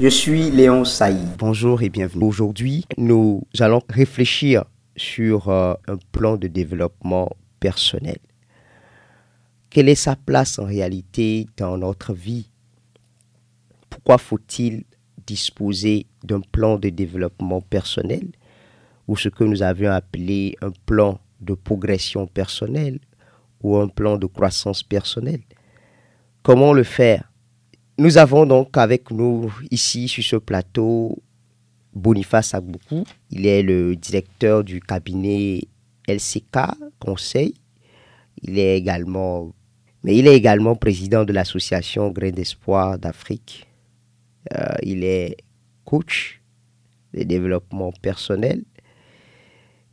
Je suis Léon Saïd. Bonjour et bienvenue. Aujourd'hui, nous allons réfléchir sur euh, un plan de développement personnel. Quelle est sa place en réalité dans notre vie? Pourquoi faut-il disposer d'un plan de développement personnel ou ce que nous avions appelé un plan de progression personnelle ou un plan de croissance personnelle? Comment le faire Nous avons donc avec nous ici sur ce plateau Boniface Agboukou. Il est le directeur du cabinet LCK Conseil. Il est également, mais il est également président de l'association Grain d'Espoir d'Afrique. Euh, il est coach de développement personnel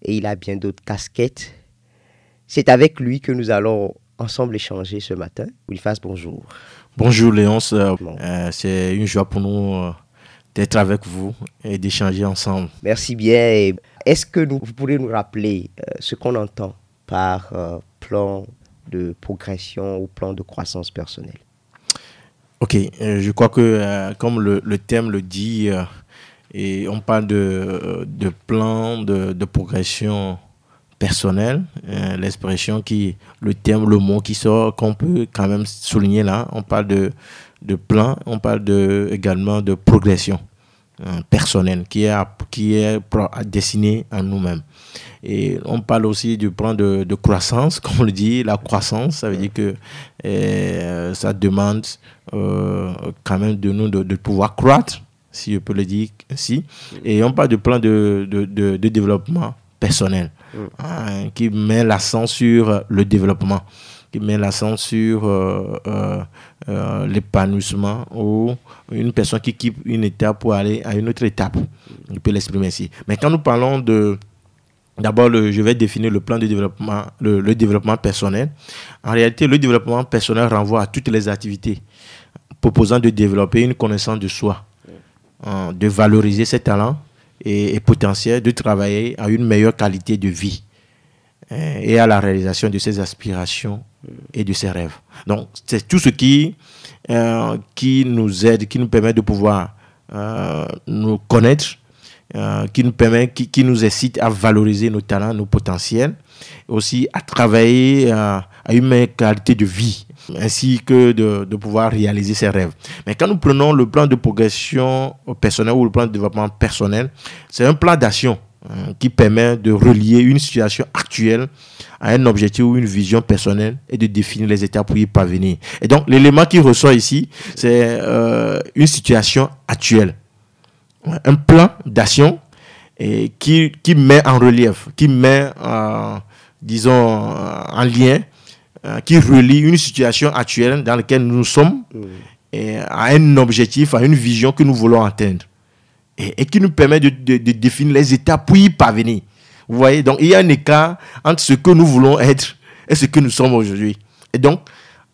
et il a bien d'autres casquettes. C'est avec lui que nous allons ensemble échanger ce matin. Boniface, bonjour. Bonjour Léonce, euh, c'est une joie pour nous euh, d'être avec vous et d'échanger ensemble. Merci bien. Est-ce que nous, vous pourrez nous rappeler euh, ce qu'on entend par plan de progression ou plan de croissance personnelle? Ok, je crois que comme le, le, thème le dit, et on parle de, de plan de, de progression personnel, euh, l'expression qui, le terme, le mot qui sort, qu'on peut quand même souligner là. On parle de, de plan, on parle de, également de progression euh, personnelle qui est, qui est à nous-mêmes. Et on parle aussi du plan de, de, croissance, comme on le dit, la croissance, ça veut dire que euh, ça demande quand même de nous de, de, pouvoir croître, si je peux le dire ainsi. Et on parle du plan de, de développement personnel. Hein, qui met l'accent sur le développement, qui met l'accent sur euh, euh, euh, l'épanouissement ou une personne qui quitte une étape pour aller à une autre étape. On peut l'exprimer ainsi. Mais quand nous parlons de D'abord, je vais définir le plan de développement, le, le, développement personnel. En réalité, le développement personnel renvoie à toutes les activités proposant de développer une connaissance de soi, hein, de valoriser ses talents et, potentiel de travailler à une meilleure qualité de vie hein, et à la réalisation de ses aspirations et de ses rêves. Donc, c'est tout ce qui, euh, qui nous aide, qui nous permet de pouvoir euh, nous connaître, euh, qui nous permet, qui, qui, nous incite à valoriser nos talents, nos potentiels, aussi à travailler à une meilleure qualité de vie ainsi que de, pouvoir réaliser ses rêves. Mais quand nous prenons le plan de progression personnelle ou le plan de développement personnel, c'est un plan d'action hein, qui permet de relier une situation actuelle à un objectif ou une vision personnelle et de définir les étapes pour y parvenir. Et donc, l'élément qui ressort ici, c'est euh, une situation actuelle. Un plan d'action qui, met en relief, qui met, disons, en lien euh, qui relie une situation actuelle dans laquelle nous sommes mm. et à un objectif, à une vision que nous voulons atteindre. Et, qui nous permet de, définir les étapes pour y parvenir. Vous voyez, donc il y a un écart entre ce que nous voulons être et ce que nous sommes aujourd'hui. Et donc,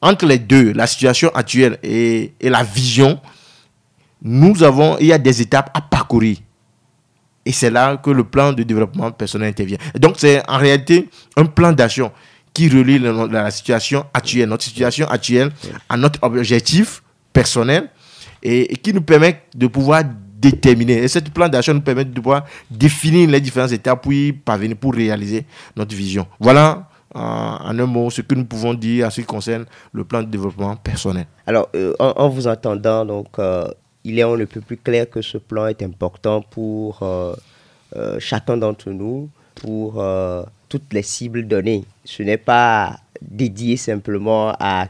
entre les deux, la situation actuelle et, et la vision, nous avons, il y a des étapes à parcourir. Et c'est là que le plan de développement personnel intervient. Et donc, c'est en réalité un plan d'action qui relie la, situation actuelle, notre situation actuelle à notre objectif personnel et, qui nous permet de pouvoir déterminer. Et ce plan d'action nous permet de pouvoir définir les différentes étapes pour parvenir, pour réaliser notre vision. Voilà euh, en un mot ce que nous pouvons dire à ce qui concerne le plan de développement personnel. Alors, euh, en, vous entendant, donc, euh, il est on ne peut plus clair que ce plan est important pour chacun d'entre nous, pour toutes les cibles données. Ce n'est pas dédié simplement à,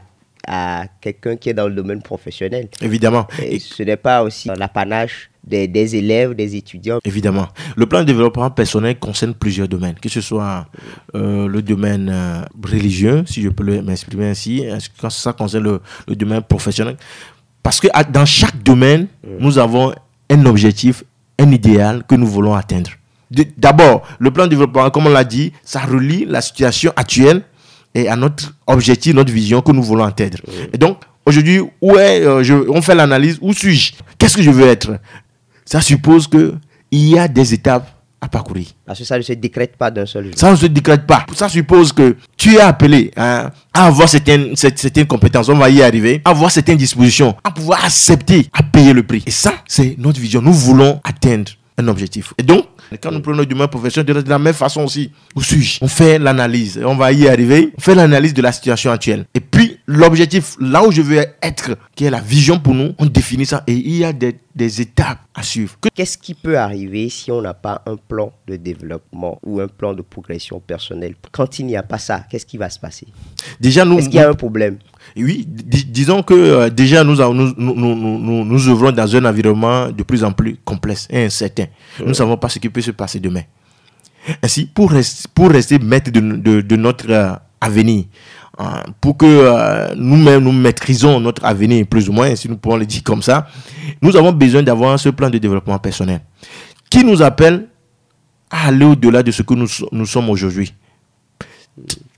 à quelqu'un qui est dans le domaine professionnel. Évidemment. Et ce n'est pas aussi l'apanage des, des, élèves, des étudiants. Évidemment. Le plan de développement personnel concerne plusieurs domaines, que ce soit euh, le domaine euh, religieux, si je peux m'exprimer ainsi, quand ça concerne le, le, domaine professionnel? Parce que dans chaque domaine, mm. nous avons un objectif, un idéal que nous voulons atteindre. D'abord, le plan de développement, comme on l'a dit, ça relie la situation actuelle et à notre objectif, notre vision que nous voulons atteindre. Et donc, aujourd'hui, où est, euh, on fait l'analyse, où suis-je? Qu'est-ce que je veux être? Ça suppose qu'il y a des étapes à parcourir. Parce que ça ne se décrète pas d'un seul jour. Ça ne se décrète pas. Ça suppose que tu es appelé hein, à avoir certaines, certaines compétences, on va y arriver, à avoir certaines dispositions, à pouvoir accepter, à payer le prix. Et ça, c'est notre vision. Nous voulons atteindre un objectif. Et donc, quand nous prenons du même professionnel, de la même façon aussi, où suis-je On fait l'analyse, on va y arriver, on fait l'analyse de la situation actuelle. Et puis, l'objectif, là où je veux être, qui est la vision pour nous, on définit ça et il y a des, des étapes à suivre. Qu'est-ce qui peut arriver si on n'a pas un plan de développement ou un plan de progression personnelle? Quand il n'y a pas ça, qu'est-ce qui va se passer? Déjà, nous. Est-ce qu'il y a un problème? Oui, disons que euh, déjà nous, nous, nous, nous, nous œuvrons dans un environnement de plus en plus complexe et incertain. Nous ne savons pas ce qui peut se passer demain. Ainsi, pour, rester, pour rester maître de, de, de notre euh, avenir, hein, pour que euh, nous-mêmes nous maîtrisons notre avenir, plus ou moins, si nous pouvons le dire comme ça, nous avons besoin d'avoir ce plan de développement personnel qui nous appelle à aller au-delà de ce que nous, nous sommes aujourd'hui.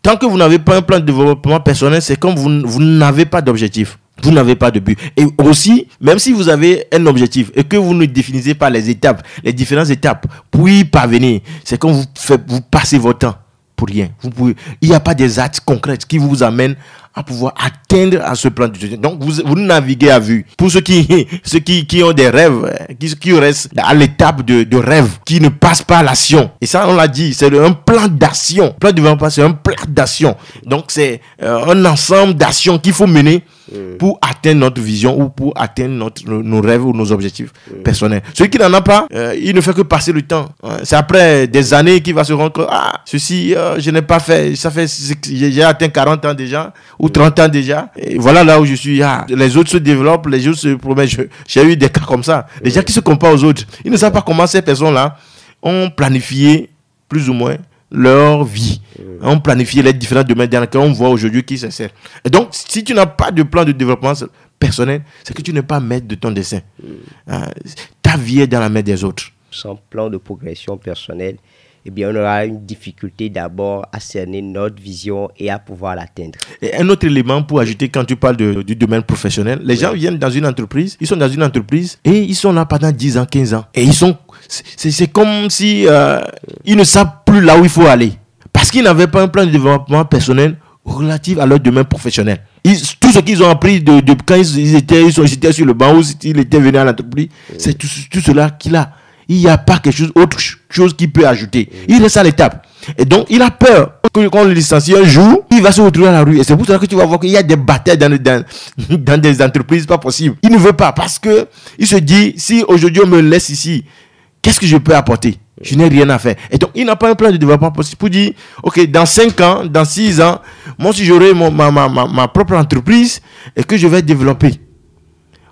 Tant que vous n'avez pas un plan de développement personnel, c'est comme vous, vous n'avez pas d'objectif. Vous n'avez pas de but. Et aussi, même si vous avez un objectif et que vous ne définissez pas les étapes, les différentes étapes pour y parvenir, c'est comme vous, faites, vous passez votre temps pour rien. Vous pouvez, il n'y a pas des actes concrets qui vous amènent à pouvoir atteindre à ce plan de Donc, vous, vous naviguez à vue. Pour ceux qui, ceux qui, qui ont des rêves, qui, qui restent à l'étape de, de rêve, qui ne passent pas à l'action. Et ça, on l'a dit, c'est un plan d'action. Plan de développement, c'est un plan d'action. Donc, c'est euh, un ensemble d'actions qu'il faut mener Mm. pour atteindre notre vision ou pour atteindre notre, nos rêves ou nos objectifs mm. personnels. Celui qui n'en a pas, euh, il ne fait que passer le temps. C'est après des années qu'il va se rendre compte, ah, ceci, euh, je n'ai pas fait, ça fait, j'ai atteint 40 ans déjà, ou 30 mm. ans déjà. Et voilà là où je suis. Ah, les autres se développent, les autres se promettent. J'ai eu des cas comme ça. Les gens qui se comparent aux autres, ils ne savent pas comment ces personnes-là ont planifié plus ou moins leur vie. On planifie les différents domaines dans lesquels on voit aujourd'hui qui sert. Et donc, si tu n'as pas de plan de développement personnel, c'est que tu n'es pas maître de ton dessin. Euh, ta vie est dans la main des autres. Sans plan de progression personnelle, eh bien, on aura une difficulté d'abord à cerner notre vision et à pouvoir l'atteindre. Et un autre élément pour ajouter quand tu parles du domaine professionnel, les gens viennent dans une entreprise, ils sont dans une entreprise et ils sont là pendant 10 ans, 15 ans. Et ils sont c'est comme si euh, ils ne savent plus là où il faut aller. Parce qu'ils n'avaient pas un plan de développement personnel relatif à leur domaine professionnel. tout ce qu'ils ont appris de, quand ils étaient, ils, sont, sur le banc ou ils étaient venus à l'entreprise, c'est tout, cela qu'il a. Il n'y a pas quelque autre chose qu'il peut ajouter. Il reste à l'étape. Et donc, il a peur que quand on le licencie un jour, il va se retrouver à la rue. Et c'est pour ça que tu vas voir qu'il y a des batailles dans, dans, dans, des entreprises pas possible. Il ne veut pas parce que il se dit, si aujourd'hui on me laisse ici, Qu'est-ce que je peux apporter? Je n'ai rien à faire. Et donc, il n'a pas un plan de développement possible pour dire, OK, dans 5 ans, dans 6 ans, moi, si j'aurai ma, ma, ma, propre entreprise et que je vais développer,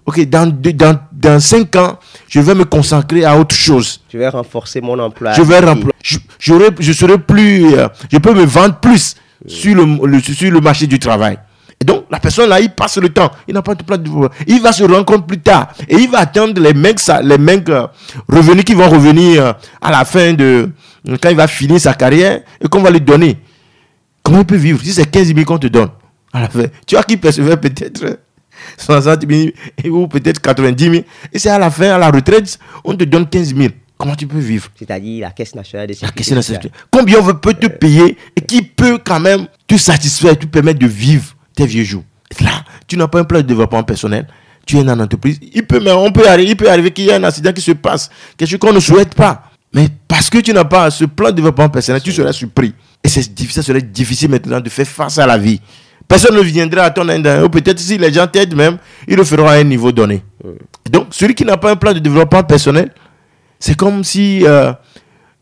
OK, dans, dans, dans 5 ans, je vais me consacrer à autre chose. Je vais renforcer mon emploi. Je vais je, je serai plus, euh, je peux me vendre plus sur, le, sur le marché du travail. Et donc, la personne là, il passe le temps. Il n'a pas de plan de. Il va se rendre compte plus tard. Et il va attendre les mecs, les mecs euh, revenus qui vont revenir euh, à la fin de. Quand il va finir sa carrière et qu'on va lui donner. Comment il peut vivre si c'est 15 000 qu'on te donne à la fin? Tu vois qui percevait peut-être? 60 000 ou peut-être 90 000. Et c'est à la fin, à la retraite, on te donne 15 000. Comment tu peux vivre? C'est-à-dire la Caisse nationale de sécurité sociale. Combien on peut te payer et qui peut quand même te satisfaire, te permettre de vivre tes vieux jours? Là, tu n'as pas un plan de développement personnel. Tu es dans l'entreprise. Il peut, mais on peut arriver, il peut arriver qu'il y ait un accident qui se passe, quelque chose qu'on ne souhaite pas. Mais parce que tu n'as pas ce plan de développement personnel, tu seras surpris. Et c'est difficile, ça serait difficile maintenant de faire face à la vie. Personne ne viendra à ton aide. Ou peut-être si les gens t'aident même, ils le feront à un niveau donné. Donc, celui qui n'a pas un plan de développement personnel, c'est comme si euh,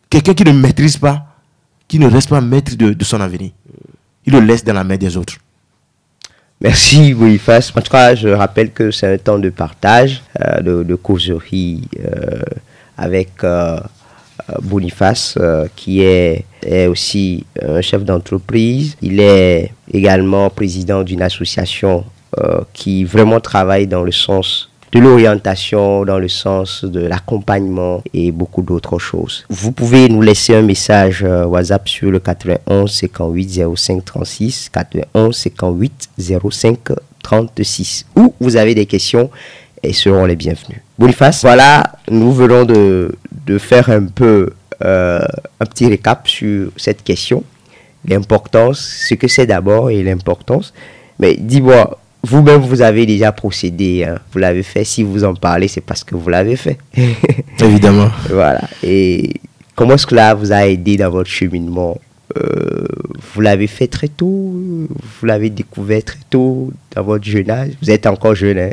quelqu'un qui ne maîtrise pas, qui ne reste pas maître de, de son avenir, il le laisse dans la main des autres. Merci Boniface. En tout cas, je rappelle que c'est un temps de partage, euh, de, de, causerie euh, avec euh, Boniface, qui est, est, aussi un chef d'entreprise. Il est également président d'une association qui vraiment travaille dans le sens de l'orientation dans le sens de l'accompagnement et beaucoup d'autres choses. Vous pouvez nous laisser un message euh, WhatsApp sur le 91 58 05 36 91 58 05 36 ou vous avez des questions et seront les bienvenus. Boniface, voilà, nous venons de, de faire un peu un petit récap sur cette question, l'importance, ce que c'est d'abord et l'importance. Mais dis-moi, vous-même, vous avez déjà procédé, hein. vous l'avez fait. Si vous en parlez, c'est parce que vous l'avez fait. Évidemment. voilà. Et comment là vous a aidé dans votre cheminement euh, Vous l'avez fait très tôt Vous l'avez découvert très tôt dans votre jeune âge Vous êtes encore jeune, hein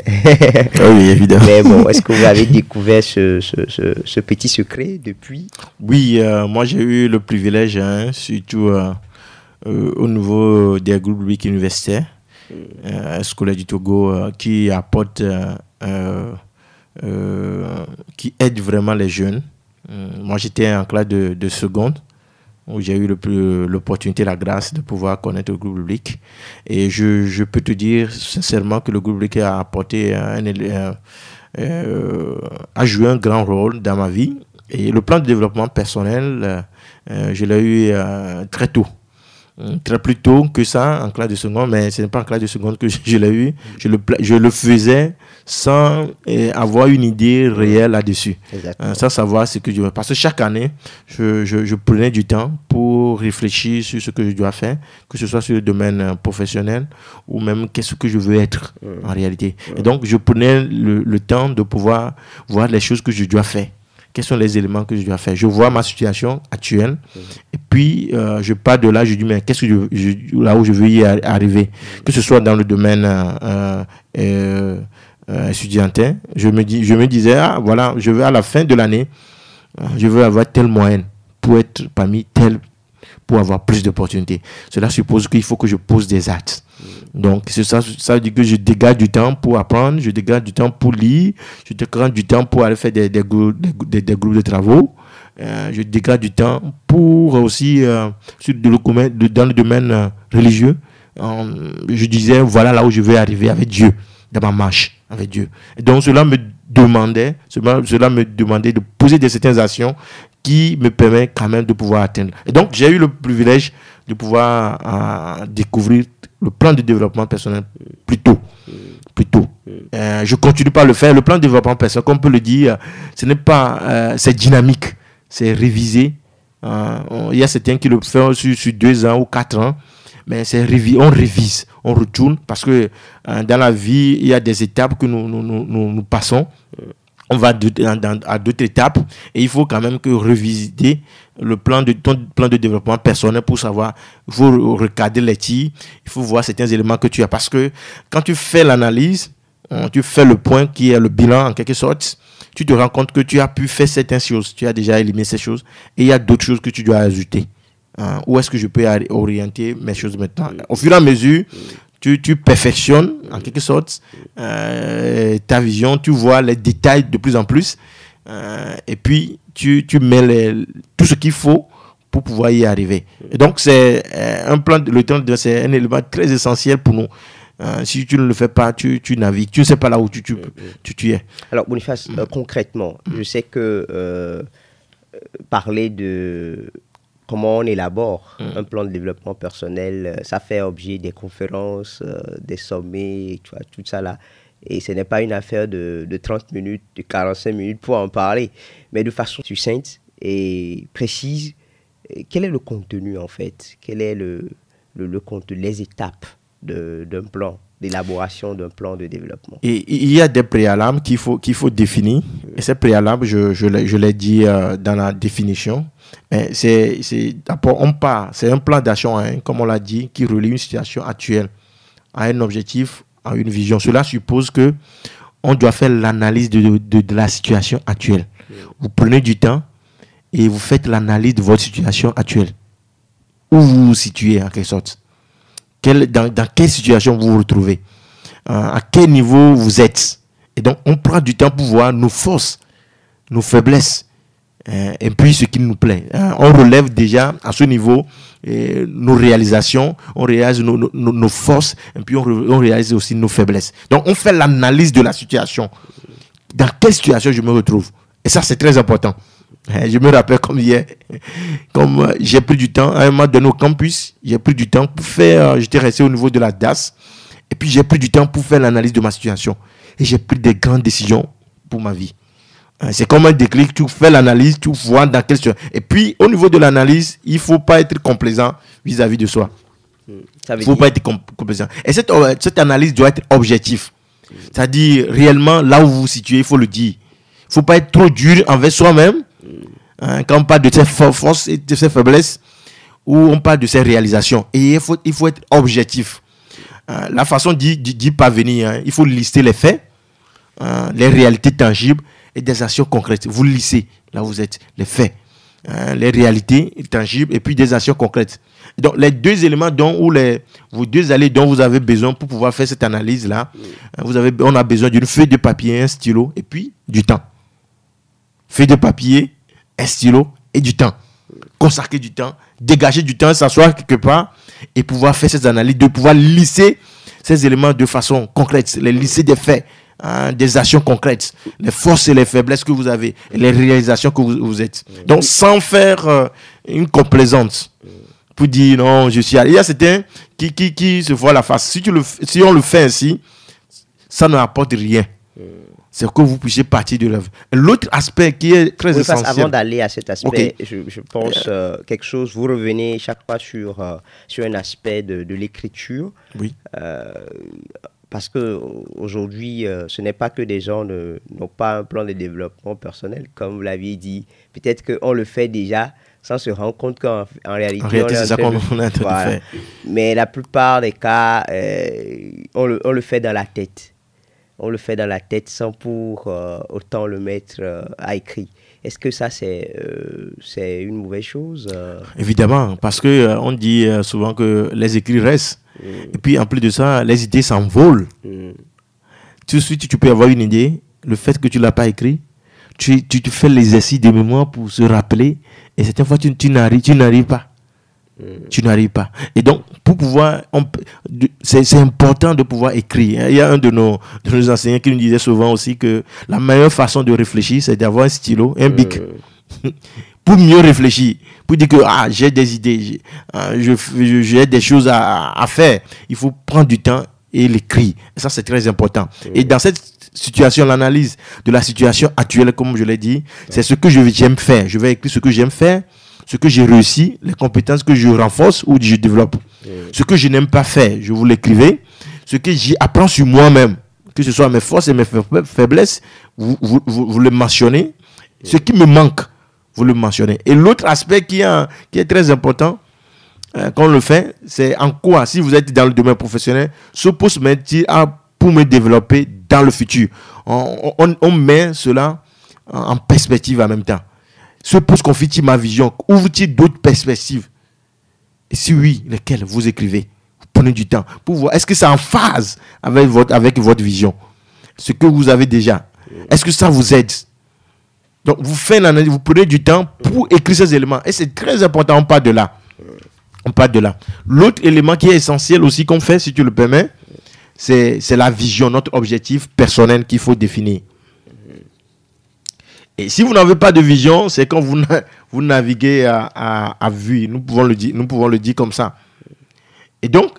ah Oui, évidemment. Mais bon, est-ce que vous avez découvert ce, ce, ce, petit secret depuis? Oui, euh, moi j'ai eu le privilège, hein, surtout euh, au niveau des groupes publics universitaires euh, scolaire du Togo qui apporte, euh, qui aide vraiment les jeunes. moi, j'étais en classe de, de seconde où j'ai eu l'opportunité, la grâce de pouvoir connaître le groupe public. Et je, peux te dire sincèrement que le groupe public a apporté un, a joué un grand rôle dans ma vie. Et le plan de développement personnel, je l'ai eu très tôt. Euh, très plus tôt que ça en classe de seconde, mais ce n'est pas en classe de seconde que je, l'ai eu. Je le, je le faisais sans euh, avoir une idée réelle là-dessus, euh, sans savoir ce que je veux. Parce que chaque année, je, je, prenais du temps pour réfléchir sur ce que je dois faire, que ce soit sur le domaine professionnel ou même qu'est-ce que je veux être en réalité. Et donc, je prenais le, le temps de pouvoir voir les choses que je dois faire quels sont les éléments que je dois faire. Je vois ma situation actuelle et puis euh, je pars de là, je dis mais qu'est-ce que je, là où je veux y arriver, que ce soit dans le domaine euh, euh, euh étudiantin, je me dis, je me disais ah voilà, je veux à la fin de l'année, je veux avoir telle moyenne pour être parmi tel pour avoir plus d'opportunités. Cela suppose qu'il faut que je pose des actes. Donc, ça, ça veut que je dégage du temps pour apprendre, je dégage du temps pour lire, je dégage du temps pour aller faire des, groupes, de travaux, euh, je dégage du temps pour aussi, euh, sur le, dans le domaine euh, religieux, je disais, voilà là où je vais arriver avec Dieu, dans ma marche avec Dieu. Donc, cela me demandait, cela me demandait de poser des certaines actions qui me permettent quand même de pouvoir atteindre. Et donc, j'ai eu le privilège de pouvoir découvrir le plan de développement personnel plus tôt. Plus tôt. Euh, je continue pas à le faire. Le plan de développement personnel, comme on peut le dire, ce n'est pas, euh, c'est dynamique, c'est révisé. Euh, il y a certains qui le font sur, deux ans ou quatre ans, mais c'est on révise, on retourne parce que dans la vie, il y a des étapes que nous, nous, nous passons on va à d'autres étapes et il faut quand même que revisiter le plan de ton plan de développement personnel pour savoir il faut recadrer les tirs il faut voir certains éléments que tu as parce que quand tu fais l'analyse tu fais le point qui est le bilan en quelque sorte tu te rends compte que tu as pu faire certaines choses tu as déjà éliminé ces choses et il y a d'autres choses que tu dois ajouter hein. où est-ce que je peux orienter mes choses maintenant? Au fur et à mesure tu, tu perfectionnes en quelque sorte euh, ta vision, tu vois les détails de plus en plus, euh, et puis tu, tu mets les, tout ce qu'il faut pour pouvoir y arriver. Et donc c'est euh, un plan, le temps c'est un élément très essentiel pour nous. si tu ne le fais pas, tu, tu navigues, tu ne sais pas là où tu, tu, tu, tu es. Alors Boniface, concrètement, je sais que parler de comment on élabore mm. un plan de développement personnel. Euh, ça fait objet des conférences, euh, des sommets, tu vois, tout ça là. Et ce n'est pas une affaire de, de, 30 minutes, de 45 minutes pour en parler, mais de façon succincte et précise. Quel est le contenu en fait? Quel est le, le, le contenu, les étapes d'un plan d'élaboration d'un plan de développement? Et il y a des préalables qu'il faut, qu'il faut définir. Et ces préalables, je, je l'ai dit euh, dans la définition. Mais c'est, c'est, on part, c'est un plan d'action, hein, comme on l'a dit, qui relie une situation actuelle à un objectif, à une vision. Cela suppose que on doit faire l'analyse de, de, la situation actuelle. Vous prenez du temps et vous faites l'analyse de votre situation actuelle. Où vous vous situez, en quelque sorte dans, quelle situation vous vous retrouvez, euh, à quel niveau vous êtes. Et donc, on prend du temps pour voir nos forces, nos faiblesses, et puis ce qui nous plaît. Hein. On relève déjà à ce niveau nos réalisations, on réalise nos, forces, et puis on, réalise aussi nos faiblesses. Donc, on fait l'analyse de la situation. Dans quelle situation je me retrouve? Et ça, c'est très important. Eh, je me rappelle comme hier, comme euh, j'ai pris du temps, à un moment donné au campus, j'ai pris du temps pour faire, euh, j'étais resté au niveau de la DAS, et puis j'ai pris du temps pour faire l'analyse de ma situation. Et j'ai pris des grandes décisions pour ma vie. Hein, c'est comme un déclic, tu fais l'analyse, tu vois dans quelle situation. Et puis, au niveau de l'analyse, il ne faut pas être complaisant vis-à-vis de soi. Il ne faut pas être complaisant. Et cette, euh, cette analyse doit être objective. C'est-à-dire, réellement, là où vous vous situez, il faut le dire. Il ne faut pas être trop dur envers soi-même. Hein, quand on parle de ses forces et de ses faiblesses, ou on parle de ses réalisations. Et il faut, il faut être objectif. Hein, la façon d'y parvenir, hein, il faut lister les faits, les réalités tangibles et des actions concrètes. Vous lissez, là vous êtes, les faits, les réalités tangibles et puis des actions concrètes. Donc, les deux éléments dont, ou les, deux allées dont vous avez besoin pour pouvoir faire cette analyse-là, vous avez, on a besoin d'une feuille de papier, un stylo et puis du temps. Feuille de papier, un stylo et du temps. Consacrer du temps, dégager du temps, s'asseoir quelque part et pouvoir faire ces analyses, de pouvoir lisser ces éléments de façon concrète, les lisser des faits, hein, des actions concrètes, les forces et les faiblesses que vous avez, et les réalisations que vous, êtes. Donc, sans faire euh, une complaisance pour dire non, je suis allé. Il y a certains qui, qui, qui se voient la face. Si, tu le, si on le fait ainsi, ça ne apporte rien c'est que vous puissiez partir de l'œuvre. L'autre aspect qui est très essentiel. avant d'aller à cet aspect, je, pense euh, quelque chose, vous revenez chaque fois sur, euh, sur un aspect de, de l'écriture. Oui. Euh, parce que aujourd'hui, ce n'est pas que des gens n'ont pas un plan de développement personnel, comme vous l'aviez dit. Peut-être qu'on le fait déjà sans se rendre compte qu'en réalité, c'est ça qu'on a fait. Mais la plupart des cas, on le, on, le, fait dans la tête on le fait dans la tête sans pour euh, autant le mettre euh, à écrit. Est-ce que ça, c'est euh, c'est une mauvaise chose Évidemment, parce que on dit souvent que les écrits restent. Mm. Et puis, en plus de ça, les idées s'envolent. Mm. Tout de suite, tu peux avoir une idée. Le fait que tu ne l'as pas écrit, tu, tu, tu fais l'exercice de mémoire pour se rappeler. Et certaines fois, tu, tu n'arrives pas. Tu n'arrives pas. Et donc, pour pouvoir, c'est important de pouvoir écrire. Il y a un de nos, de nos enseignants qui nous disait souvent aussi que la meilleure façon de réfléchir, c'est d'avoir un stylo, un bic. pour mieux réfléchir, pour dire que ah, j'ai des idées, j'ai j'ai des choses à, à, faire. Il faut prendre du temps et l'écrire. Ça, c'est très important. Et dans cette situation, l'analyse de la situation actuelle, comme je l'ai dit, c'est ce que j'aime faire. Je vais écrire ce que j'aime faire ce que j'ai réussi, les compétences que je renforce ou je développe. Ce que je n'aime pas faire, je vous l'écrivais. Ce que j'apprends sur moi-même, que ce soit mes forces et mes faiblesses, vous, vous, le mentionnez. Ce qui me manque, vous le mentionnez. Et l'autre aspect qui, est très important, euh, quand on le fait, c'est en quoi, si vous êtes dans le domaine professionnel, ce poste met pour me développer dans le futur? On, on met cela en perspective en même temps. Ce poste confie-t-il ma vision? Ouvre-t-il d'autres perspectives? Et si oui, lesquelles vous écrivez? Vous prenez du temps pour voir. Est-ce que c'est en phase avec votre, avec votre vision? Ce que vous avez déjà. Est-ce que ça vous aide? Donc, vous faites vous prenez du temps pour écrire ces éléments. Et c'est très important, on part de là. On part de là. L'autre élément qui est essentiel aussi qu'on fait, si tu le permets, c'est la vision, notre objectif personnel qu'il faut définir. Et si vous n'avez pas de vision, c'est quand vous, vous naviguez à, vue. Nous pouvons, le nous pouvons le dire comme ça. Et donc,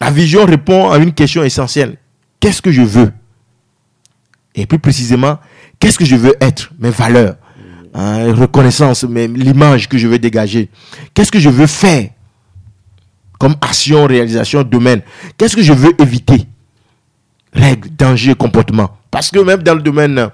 la vision répond à une question essentielle. Qu'est-ce que je veux? Et plus précisément, qu'est-ce que je veux être? Mes valeurs, hein, reconnaissance, l'image que je veux dégager. Qu'est-ce que je veux faire? Comme action, réalisation, domaine Qu'est-ce que je veux éviter? Règles, dangers, comportements. Parce que même dans le domaine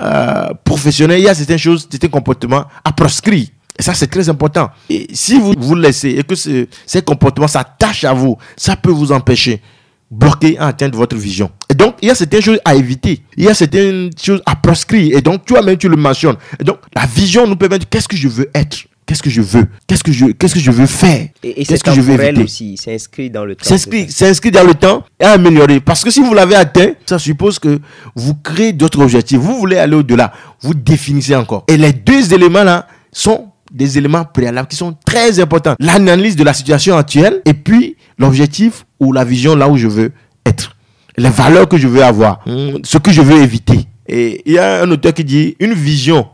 euh, professionnel, il y a certaines choses, certains comportements à proscrire. Et ça, c'est très important. Et si vous vous laissez et que ces comportements s'attachent à vous, ça peut vous empêcher bloquer à atteindre votre vision. Et donc, il y a certaines choses à éviter. Il y a certaines choses à proscrire. Et donc, tu même tu le mentionnes. Et donc, la vision nous permet de qu'est-ce que je veux être? Qu'est-ce que je veux? Qu'est-ce que je, qu'est-ce que je veux faire? Et, qu'est-ce que je veux éviter? aussi, c'est inscrit dans le temps. C'est inscrit, dans le temps et améliorer. Parce que si vous l'avez atteint, ça suppose que vous créez d'autres objectifs. Vous voulez aller au-delà. Vous définissez encore. Et les deux éléments-là sont des éléments préalables qui sont très importants. L'analyse de la situation actuelle et puis l'objectif ou la vision là où je veux être. Les valeurs que je veux avoir. Hmm, ce que je veux éviter. Et il y a un auteur qui dit une vision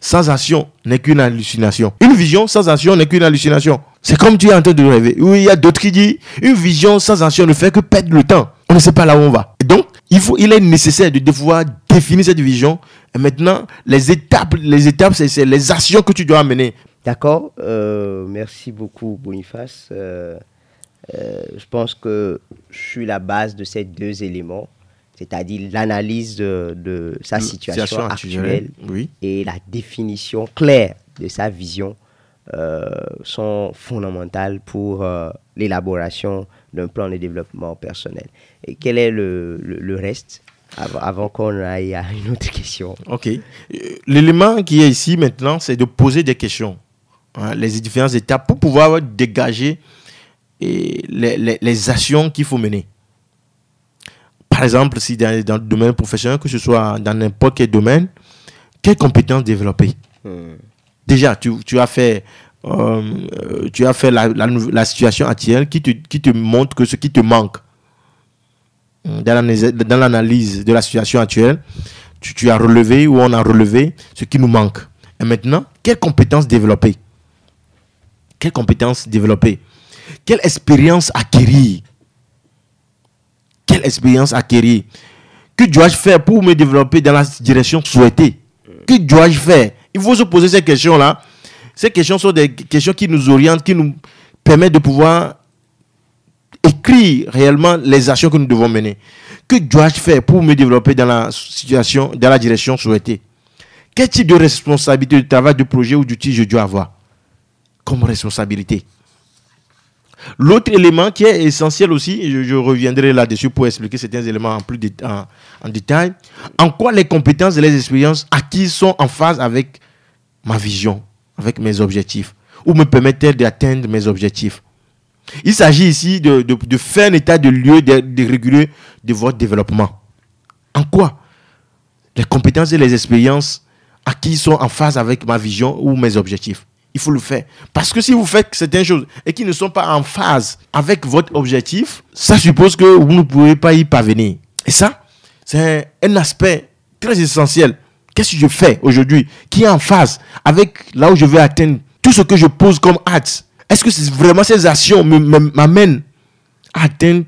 sans action n'est qu'une hallucination. Une vision sans action n'est qu'une hallucination. C'est comme tu es en train de rêver. Oui, il y a d'autres qui disent une vision sans action ne fait que perdre le temps. On ne sait pas là où on va. Et donc, il, faut, il est nécessaire de devoir définir cette vision, Et maintenant, les étapes, les étapes, c'est les actions que tu dois mener. D'accord. Euh, merci beaucoup, Boniface. Euh, euh, je pense que je suis la base de ces deux éléments, c'est-à-dire l'analyse de, sa situation, actuelle, et la définition claire de sa vision sont fondamentales pour l'élaboration d'un plan de développement personnel. Et quel est le reste? Avant, qu'on aille à une autre question. Ok. L'élément qui est ici maintenant, c'est de poser des questions. Hein, les différentes étapes pour pouvoir dégager et les, les, actions qu'il faut mener. Par exemple, si dans, dans, le domaine professionnel, que ce soit dans n'importe quel domaine, quelles compétences développer? Hmm. Déjà, tu, tu, as fait, euh, tu as fait la, la, la, situation actuelle qui te, qui te montre que ce qui te manque dans l'analyse de la situation actuelle, tu, as relevé ou on a relevé ce qui nous manque. Et maintenant, quelles compétences développer? Quelles compétences développer? Quelle expérience acquérir? Quelle expérience acquérir? Que dois-je faire pour me développer dans la direction souhaitée? Que dois-je faire? Il faut se poser ces questions-là. Ces questions sont des questions qui nous orientent, qui nous permettent de pouvoir écrire réellement les actions que nous devons mener. Que dois-je faire pour me développer dans la situation, dans la direction souhaitée? Quel type de responsabilité de travail, de projet ou d'outil je dois avoir comme responsabilité? L'autre élément qui est essentiel aussi, je, reviendrai là-dessus pour expliquer certains éléments en plus en, en, détail, en quoi les compétences et les expériences acquises sont en phase avec ma vision, avec mes objectifs, ou me permettent-elles d'atteindre mes objectifs? Il s'agit ici de, faire un état de lieu de, de réguler de votre développement. En quoi? Les compétences et les expériences acquises sont en phase avec ma vision ou mes objectifs. Il faut le faire. Parce que si vous faites certaines choses et qui ne sont pas en phase avec votre objectif, ça suppose que vous ne pouvez pas y parvenir. Et ça, c'est un aspect très essentiel. Qu'est-ce que je fais aujourd'hui qui est en phase avec là où je veux atteindre tout ce que je pose comme acte est-ce que vraiment ces actions m'amènent à atteindre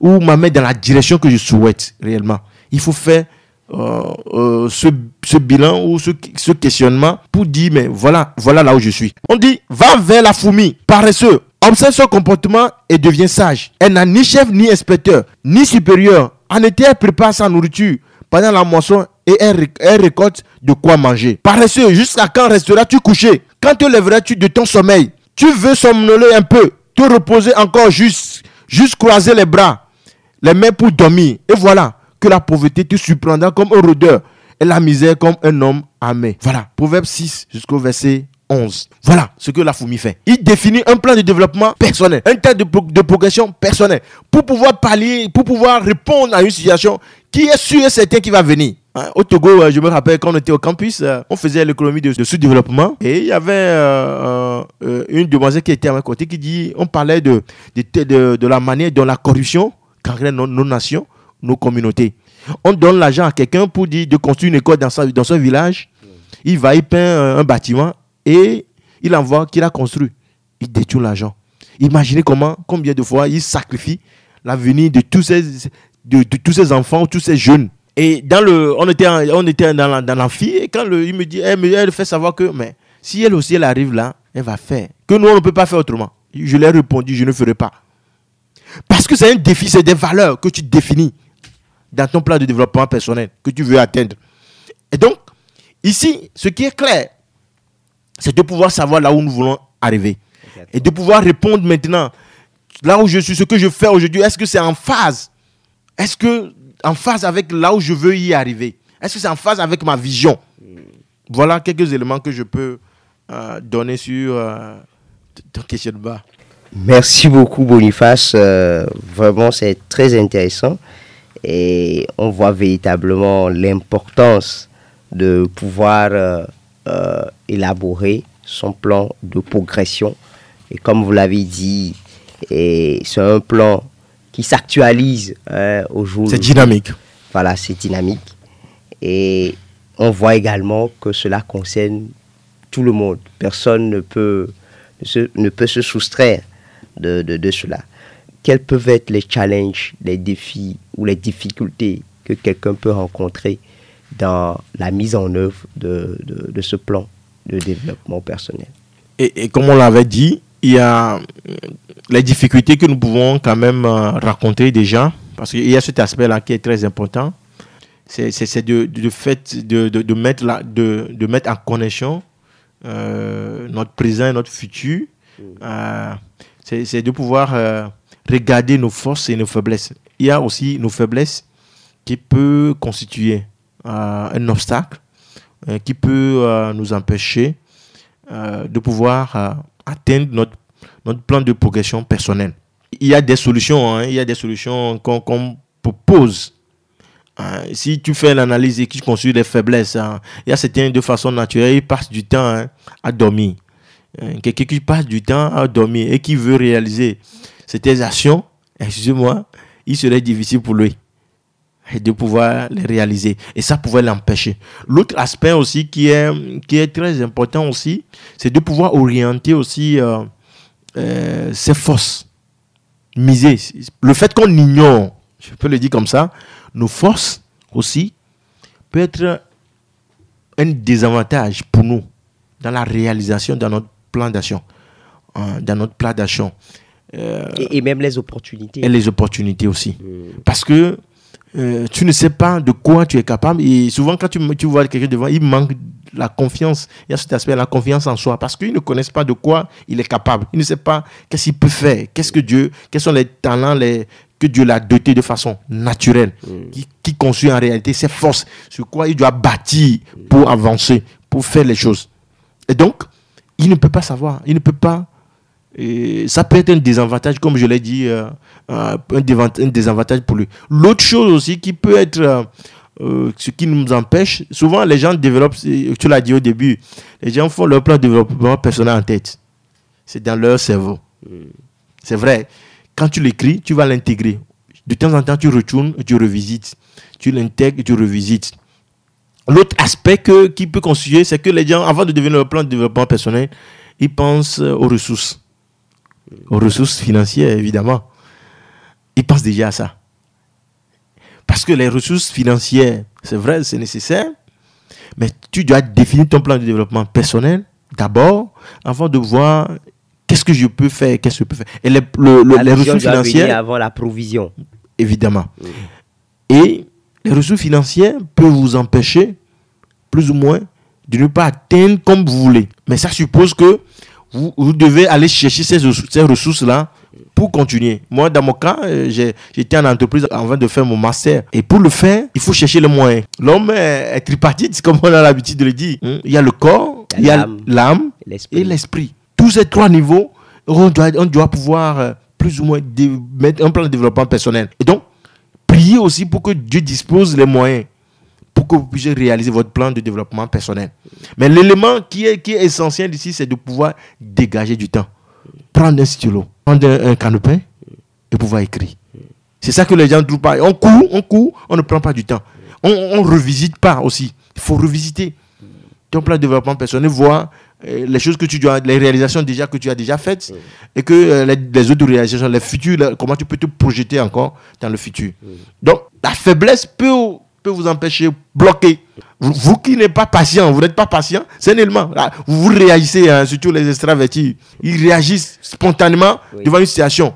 ou m'amènent dans la direction que je souhaite réellement? Il faut faire euh, euh, ce, bilan ou ce, questionnement pour dire, mais voilà, voilà là où je suis. On dit, va vers la fourmi, paresseux, observe son comportement et devient sage. Elle n'a ni chef, ni inspecteur, ni supérieur. En été, elle prépare sa nourriture pendant la moisson et elle, elle récolte de quoi manger. Paresseux, jusqu'à quand resteras-tu couché? Quand te lèveras-tu de ton sommeil? Tu veux somnoler un peu, te reposer encore juste, juste croiser les bras, les mains pour dormir. Et voilà que la pauvreté te surprendra comme un rôdeur et la misère comme un homme armé. Voilà, Proverbe 6 jusqu'au verset 11. Voilà ce que la fourmi fait. Il définit un plan de développement personnel, un tas de, progression personnelle pour pouvoir pallier, pour pouvoir répondre à une situation qui est sûre et certaine qui va venir. Hein, au Togo, euh, je me rappelle quand on était au campus, euh, on faisait l'économie de, sous-développement et il y avait euh, une demoiselle qui était à mes côté qui dit, on parlait de, de, la manière dont la corruption gangrène nos, nations, nos communautés. On donne l'argent à quelqu'un pour dire de construire une école dans, dans son village. Il va, il peint un bâtiment et il envoie qu'il a construit. Il détruit l'argent. Imaginez comment, combien de fois il sacrifie l'avenir de tous ces, de, tous ces enfants, tous ces jeunes et dans le, on était, on était dans, l'amphi, et quand il me dit, elle, elle fait savoir que, mais si elle aussi, elle arrive là, elle va faire. Que nous, on ne peut pas faire autrement. Je lui ai répondu, je ne ferai pas. Parce que c'est un défi, c'est des valeurs que tu définis dans ton plan de développement personnel que tu veux atteindre. Et donc, ici, ce qui est clair, c'est de pouvoir savoir là où nous voulons arriver. Et de pouvoir répondre maintenant, là où je suis, ce que je fais aujourd'hui, est-ce que c'est en phase? Est-ce que en phase avec là où je veux y arriver Est-ce que c'est en phase avec ma vision? Voilà quelques éléments que je peux euh, donner sur euh, ton questionnement. Merci beaucoup Boniface. Euh, vraiment, c'est très intéressant. Et on voit véritablement l'importance de pouvoir élaborer son plan de progression. Et comme vous l'avez dit, c'est un plan qui s'actualise euh, au jour. C'est dynamique. Voilà, c'est dynamique. Et on voit également que cela concerne tout le monde. Personne ne peut, se, ne peut se soustraire de, de, cela. Quels peuvent être les challenges, les défis ou les difficultés que quelqu'un peut rencontrer dans la mise en œuvre de, de, ce plan de développement personnel? Et, comme on l'avait dit, il y a les difficultés que nous pouvons quand même euh, raconter déjà, parce qu'il y a cet aspect-là qui est très important. C'est de, de, fait de, mettre de, mettre en connexion euh, notre présent et notre futur. Euh, c'est de pouvoir regarder nos forces et nos faiblesses. Il y a aussi nos faiblesses qui peuvent constituer un obstacle, qui peut nous empêcher de pouvoir atteindre notre, notre plan de progression personnelle. Il y a des solutions, hein, il y a des solutions qu'on propose. Hein. si tu fais l'analyse et que tu considères les faiblesses, hein, il y a certains de façon naturelle, ils passent du temps à dormir. Quelqu'un qui passe du temps à dormir et qui veut réaliser ces actions, excusez-moi, il serait difficile pour lui de pouvoir les réaliser. Et ça pouvait l'empêcher. L'autre aspect aussi qui est, qui est très important aussi, c'est de pouvoir orienter aussi euh, euh, ses forces. Miser. Le fait qu'on ignore, je peux le dire comme ça, nos forces aussi peut être un désavantage pour nous dans la réalisation de notre plan d'action. Hein, dans notre plan d'action. Euh, et, même les opportunités. Et les opportunités aussi. Hmm. Parce que euh, tu ne sais pas de quoi tu es capable. Et souvent, quand tu, tu vois quelqu'un devant, il manque la confiance. Il y a cet aspect, la confiance en soi. Parce qu'ils ne connaissent pas de quoi il est capable. Il ne sait pas qu'est-ce qu'il peut faire. Qu'est-ce que Dieu, quels sont les talents les, que Dieu l'a doté de façon naturelle. Hmm. Qui, qui construit en réalité ses forces. Sur quoi il doit bâtir pour avancer, pour faire les choses. Et donc, il ne peut pas savoir. Il ne peut pas et ça peut être un désavantage, comme je l'ai dit, euh, euh, un, désavantage pour lui. L'autre chose aussi qui peut être euh, ce qui nous empêche, souvent les gens développent, tu l'as dit au début, les gens font leur plan de développement personnel en tête. C'est dans leur cerveau. C'est vrai. Quand tu l'écris, tu vas l'intégrer. De temps en temps, tu retournes et tu revisites. Tu l'intègres tu revisites. L'autre aspect que, qui peut constituer, c'est que les gens, avant de devenir leur plan de développement personnel, ils pensent aux ressources aux ressources financières, évidemment. Ils pensent déjà à ça. Parce que les ressources financières, c'est vrai, c'est nécessaire, mais tu dois définir ton plan de développement personnel d'abord, avant de voir qu'est-ce que je peux faire, qu'est-ce que je peux faire. Et les, ressources financières. avant la provision. Évidemment. Et les ressources financières peuvent vous empêcher, plus ou moins, de ne pas atteindre comme vous voulez. Mais ça suppose que vous, devez aller chercher ces, ces ressources-là pour continuer. Moi, dans mon cas, euh, j'étais en entreprise avant de faire mon master. Et pour le faire, il faut chercher les moyens. L'homme est, tripartite, comme on a l'habitude de le dire. Hmm? Il y a le corps, il y a l'âme et l'esprit. Tous ces trois niveaux, on doit, on doit pouvoir euh, plus ou moins mettre un plan de développement personnel. Et donc, prier aussi pour que Dieu dispose les moyens pour que vous puissiez réaliser votre plan de développement personnel. Mais l'élément qui est, qui est essentiel ici, c'est de pouvoir dégager du temps. Prendre un stylo, prendre un, canopé et pouvoir écrire. C'est ça que les gens ne trouvent pas. On court, on court, on ne prend pas du temps. On ne revisite pas aussi. Il faut revisiter ton plan de développement personnel, voir euh, les choses que tu dois, les réalisations déjà que tu as déjà faites et que euh, les, autres réalisations, les futurs, comment tu peux te projeter encore dans le futur. Donc, la faiblesse peut peut vous empêcher, bloquer. Vous, qui n'êtes pas patient, vous n'êtes pas patient, c'est un élément. Ah, vous, réagissez, hein, surtout les extravertis. Ils réagissent spontanément devant une situation.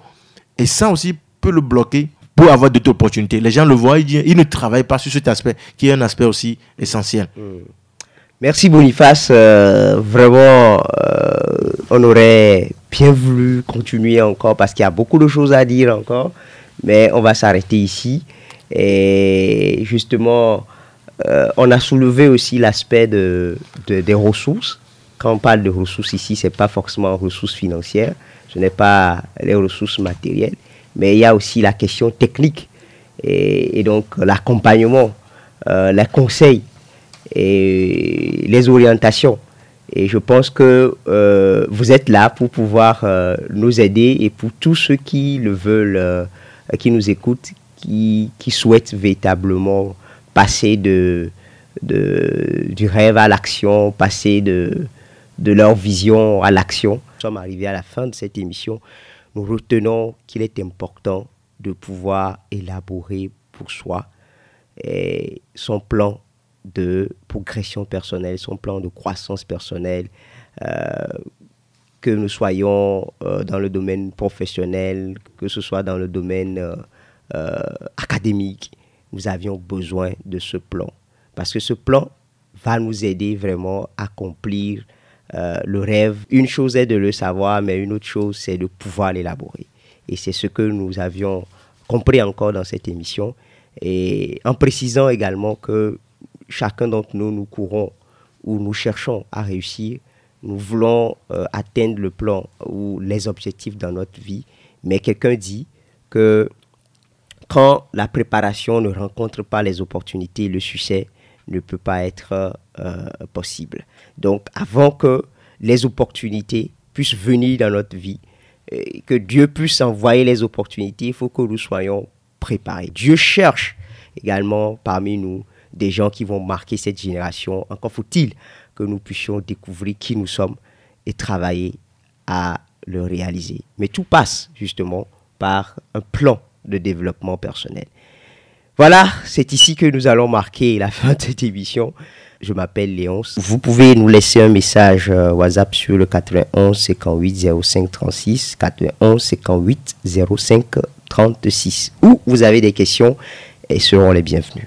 Et ça aussi peut le bloquer pour avoir d'autres opportunités. Les gens le voient, ils, ne travaillent pas sur cet aspect, qui est un aspect aussi essentiel. Hmm. Merci Boniface. Euh, vraiment, euh, on aurait bien voulu continuer encore parce qu'il y a beaucoup de choses à dire encore. Mais on va s'arrêter ici. Et justement, euh, on a soulevé aussi l'aspect de, des ressources. Quand on parle de ressources ici, ce n'est pas forcément ressources financières, ce n'est pas les ressources matérielles, mais il y a aussi la question technique et, donc l'accompagnement, euh, les conseils et les orientations. Et je pense que euh, vous êtes là pour pouvoir nous aider et pour tous ceux qui le veulent, qui nous écoutent, qui, qui souhaitent véritablement passer de, de, du rêve à l'action, passer de, de leur vision à l'action. Nous sommes arrivés à la fin de cette émission. Nous retenons qu'il est important de pouvoir élaborer pour soi son plan de progression personnelle, son plan de croissance personnelle, que nous soyons dans le domaine professionnel, que ce soit dans le domaine académique, nous avions besoin de ce plan. Parce que ce plan va nous aider vraiment à accomplir euh, le rêve. Une chose est de le savoir, mais une autre chose, c'est de pouvoir l'élaborer. Et c'est ce que nous avions compris encore dans cette émission. Et en précisant également que chacun d'entre nous, nous courons ou nous cherchons à réussir. Nous voulons euh, atteindre le plan ou les objectifs dans notre vie. Mais quelqu'un dit que quand la préparation ne rencontre pas les opportunités, le succès ne peut pas être euh, possible. Donc, avant que les opportunités puissent venir dans notre vie, que Dieu puisse envoyer les opportunités, il faut que nous soyons préparés. Dieu cherche également parmi nous des gens qui vont marquer cette génération. Encore faut-il que nous puissions découvrir qui nous sommes et travailler à le réaliser. Mais tout passe justement par un plan de développement personnel. Voilà, c'est ici que nous allons marquer la fin de cette émission. Je m'appelle Léonce. Vous pouvez nous laisser un message euh, WhatsApp sur le 91 58 05 36, 91 58 05 36. Ou vous avez des questions et seront les bienvenus.